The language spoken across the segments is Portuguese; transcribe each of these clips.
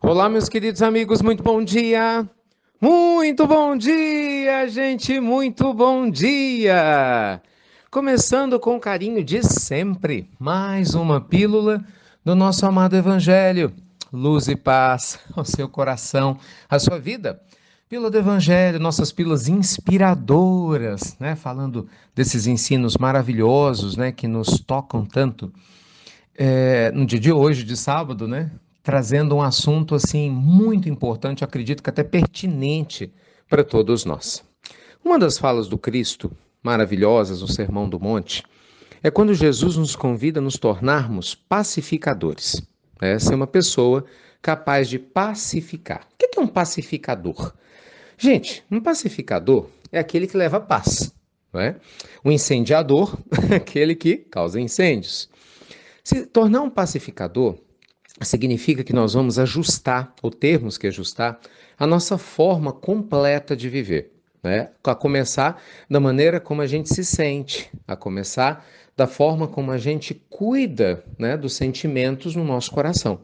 Olá, meus queridos amigos, muito bom dia! Muito bom dia, gente, muito bom dia! Começando com carinho de sempre, mais uma pílula do nosso amado Evangelho. Luz e paz ao seu coração, à sua vida. Pílula do Evangelho, nossas pílulas inspiradoras, né? Falando desses ensinos maravilhosos, né? Que nos tocam tanto. É, no dia de hoje, de sábado, né? Trazendo um assunto assim muito importante, acredito que até pertinente para todos nós. Uma das falas do Cristo, maravilhosas no Sermão do Monte, é quando Jesus nos convida a nos tornarmos pacificadores. É uma pessoa capaz de pacificar. O que é um pacificador? Gente, um pacificador é aquele que leva paz. Não é? O incendiador é aquele que causa incêndios. Se tornar um pacificador significa que nós vamos ajustar, ou termos que ajustar, a nossa forma completa de viver. Né? A começar da maneira como a gente se sente, a começar da forma como a gente cuida né, dos sentimentos no nosso coração,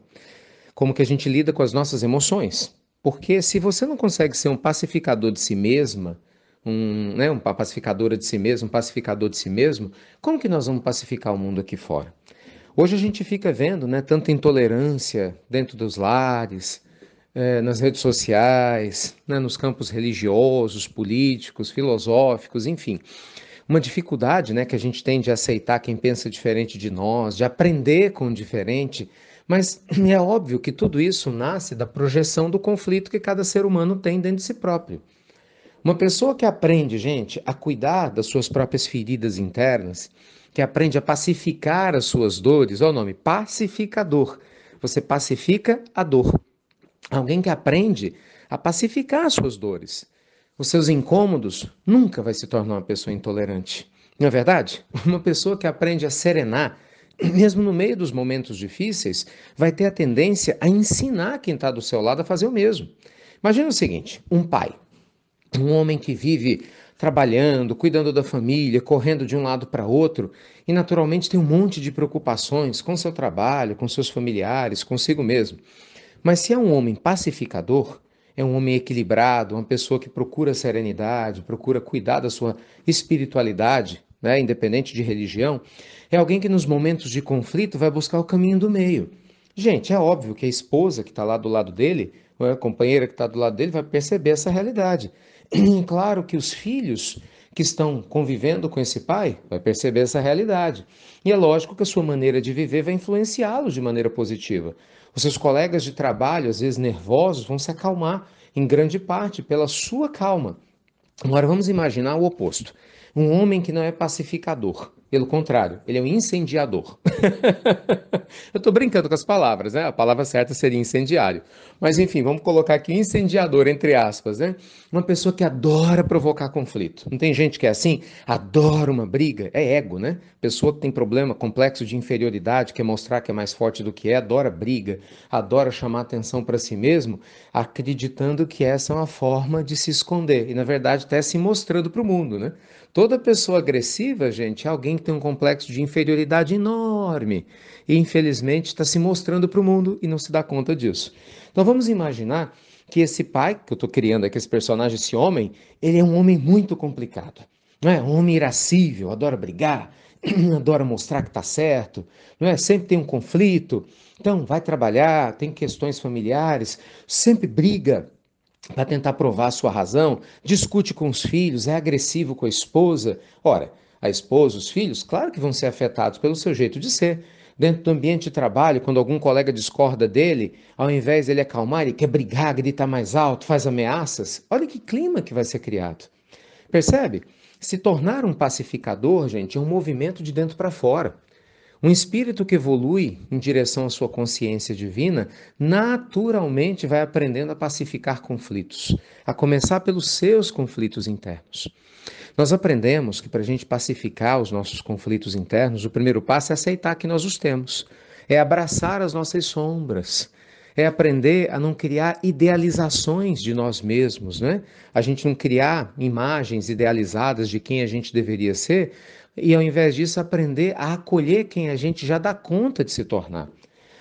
como que a gente lida com as nossas emoções. Porque se você não consegue ser um pacificador de si mesma, um, né, uma pacificadora de si mesmo, um pacificador de si mesmo, como que nós vamos pacificar o mundo aqui fora? Hoje a gente fica vendo né, tanta intolerância dentro dos lares, é, nas redes sociais, né, nos campos religiosos, políticos, filosóficos, enfim. Uma dificuldade né, que a gente tem de aceitar quem pensa diferente de nós, de aprender com o diferente, mas é óbvio que tudo isso nasce da projeção do conflito que cada ser humano tem dentro de si próprio. Uma pessoa que aprende, gente, a cuidar das suas próprias feridas internas, que aprende a pacificar as suas dores, olha o nome, pacificador. Você pacifica a dor. Alguém que aprende a pacificar as suas dores, os seus incômodos, nunca vai se tornar uma pessoa intolerante. Não é verdade? Uma pessoa que aprende a serenar, mesmo no meio dos momentos difíceis, vai ter a tendência a ensinar quem está do seu lado a fazer o mesmo. Imagina o seguinte: um pai, um homem que vive trabalhando, cuidando da família, correndo de um lado para outro e naturalmente tem um monte de preocupações com seu trabalho, com seus familiares, consigo mesmo. Mas se é um homem pacificador, é um homem equilibrado, uma pessoa que procura serenidade, procura cuidar da sua espiritualidade, né, independente de religião, é alguém que nos momentos de conflito vai buscar o caminho do meio. Gente, é óbvio que a esposa que está lá do lado dele, ou a companheira que está do lado dele, vai perceber essa realidade. claro que os filhos que estão convivendo com esse pai vai perceber essa realidade. E é lógico que a sua maneira de viver vai influenciá-los de maneira positiva. Os seus colegas de trabalho, às vezes nervosos, vão se acalmar em grande parte pela sua calma. Agora vamos imaginar o oposto. Um homem que não é pacificador, pelo contrário, ele é um incendiador. Eu estou brincando com as palavras, né? A palavra certa seria incendiário. Mas enfim, vamos colocar aqui incendiador entre aspas, né? Uma pessoa que adora provocar conflito. Não tem gente que é assim? Adora uma briga. É ego, né? Pessoa que tem problema, complexo de inferioridade, quer mostrar que é mais forte do que é, adora briga, adora chamar atenção para si mesmo, acreditando que essa é uma forma de se esconder. E na verdade até se mostrando para o mundo, né? Toda pessoa agressiva, gente, é alguém que tem um complexo de inferioridade enorme e, infelizmente, está se mostrando para o mundo e não se dá conta disso. Então, vamos imaginar que esse pai, que eu estou criando aqui, esse personagem, esse homem, ele é um homem muito complicado. Não é? Um homem irascível, adora brigar, adora mostrar que está certo, não é? Sempre tem um conflito. Então, vai trabalhar, tem questões familiares, sempre briga para tentar provar a sua razão, discute com os filhos, é agressivo com a esposa. Ora, a esposa, os filhos, claro que vão ser afetados pelo seu jeito de ser. Dentro do ambiente de trabalho, quando algum colega discorda dele, ao invés dele acalmar, ele quer brigar, gritar mais alto, faz ameaças. Olha que clima que vai ser criado. Percebe? Se tornar um pacificador, gente, é um movimento de dentro para fora. Um espírito que evolui em direção à sua consciência divina, naturalmente vai aprendendo a pacificar conflitos, a começar pelos seus conflitos internos. Nós aprendemos que para a gente pacificar os nossos conflitos internos, o primeiro passo é aceitar que nós os temos, é abraçar as nossas sombras, é aprender a não criar idealizações de nós mesmos, né? A gente não criar imagens idealizadas de quem a gente deveria ser, e ao invés disso aprender a acolher quem a gente já dá conta de se tornar.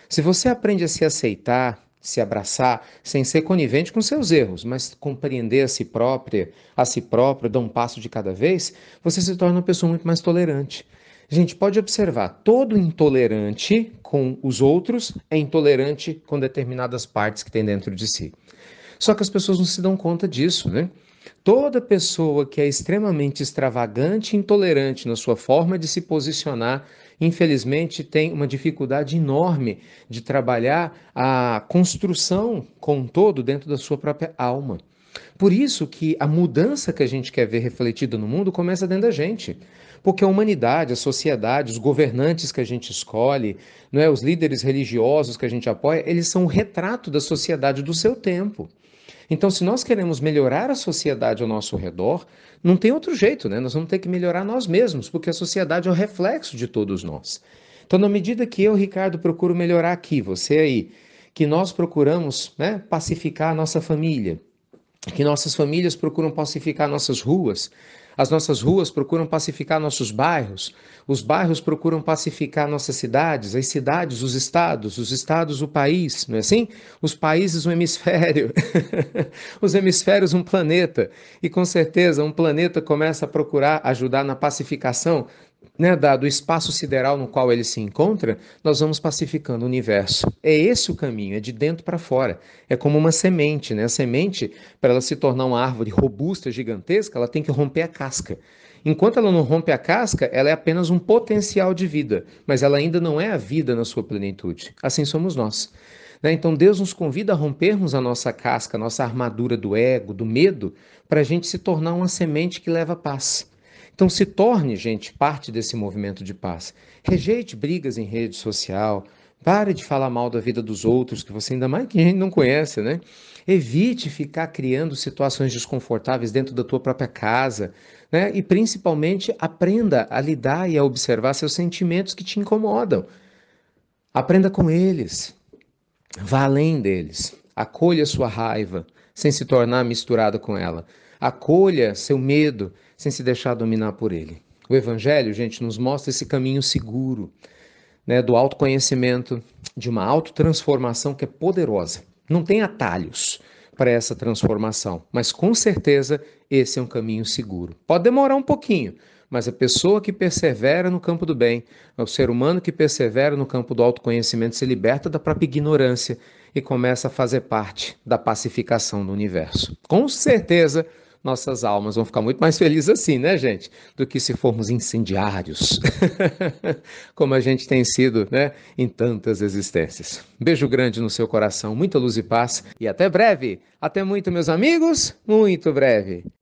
Se você aprende a se aceitar, se abraçar, sem ser conivente com seus erros, mas compreender a si própria, a si próprio, dar um passo de cada vez, você se torna uma pessoa muito mais tolerante. Gente, pode observar, todo intolerante com os outros é intolerante com determinadas partes que tem dentro de si. Só que as pessoas não se dão conta disso, né? Toda pessoa que é extremamente extravagante e intolerante na sua forma de se posicionar, infelizmente tem uma dificuldade enorme de trabalhar a construção com um todo dentro da sua própria alma. Por isso que a mudança que a gente quer ver refletida no mundo começa dentro da gente. Porque a humanidade, a sociedade, os governantes que a gente escolhe, não é, os líderes religiosos que a gente apoia, eles são o retrato da sociedade do seu tempo. Então, se nós queremos melhorar a sociedade ao nosso redor, não tem outro jeito, né? Nós vamos ter que melhorar nós mesmos, porque a sociedade é o reflexo de todos nós. Então, na medida que eu, Ricardo, procuro melhorar aqui, você aí, que nós procuramos né, pacificar a nossa família, que nossas famílias procuram pacificar nossas ruas, as nossas ruas procuram pacificar nossos bairros, os bairros procuram pacificar nossas cidades, as cidades, os estados, os estados, o país, não é assim? Os países, um hemisfério, os hemisférios, um planeta. E com certeza, um planeta começa a procurar ajudar na pacificação né, do espaço sideral no qual ele se encontra, nós vamos pacificando o universo. É esse o caminho, é de dentro para fora. É como uma semente, né? A semente, para ela se tornar uma árvore robusta, gigantesca, ela tem que romper a casca. Enquanto ela não rompe a casca, ela é apenas um potencial de vida, mas ela ainda não é a vida na sua plenitude. Assim somos nós. Né? Então Deus nos convida a rompermos a nossa casca, a nossa armadura do ego, do medo, para a gente se tornar uma semente que leva paz. Então se torne, gente, parte desse movimento de paz. Rejeite brigas em rede social. Pare de falar mal da vida dos outros, que você ainda mais que a gente não conhece, né? Evite ficar criando situações desconfortáveis dentro da tua própria casa, né? E principalmente aprenda a lidar e a observar seus sentimentos que te incomodam. Aprenda com eles. Vá além deles. Acolha sua raiva, sem se tornar misturada com ela. Acolha seu medo sem se deixar dominar por ele. O Evangelho, gente, nos mostra esse caminho seguro né, do autoconhecimento, de uma autotransformação que é poderosa. Não tem atalhos para essa transformação, mas com certeza esse é um caminho seguro. Pode demorar um pouquinho, mas a pessoa que persevera no campo do bem, o ser humano que persevera no campo do autoconhecimento, se liberta da própria ignorância e começa a fazer parte da pacificação do universo. Com certeza, nossas almas vão ficar muito mais felizes assim, né, gente? Do que se formos incendiários, como a gente tem sido, né, em tantas existências. Beijo grande no seu coração, muita luz e paz e até breve. Até muito, meus amigos, muito breve.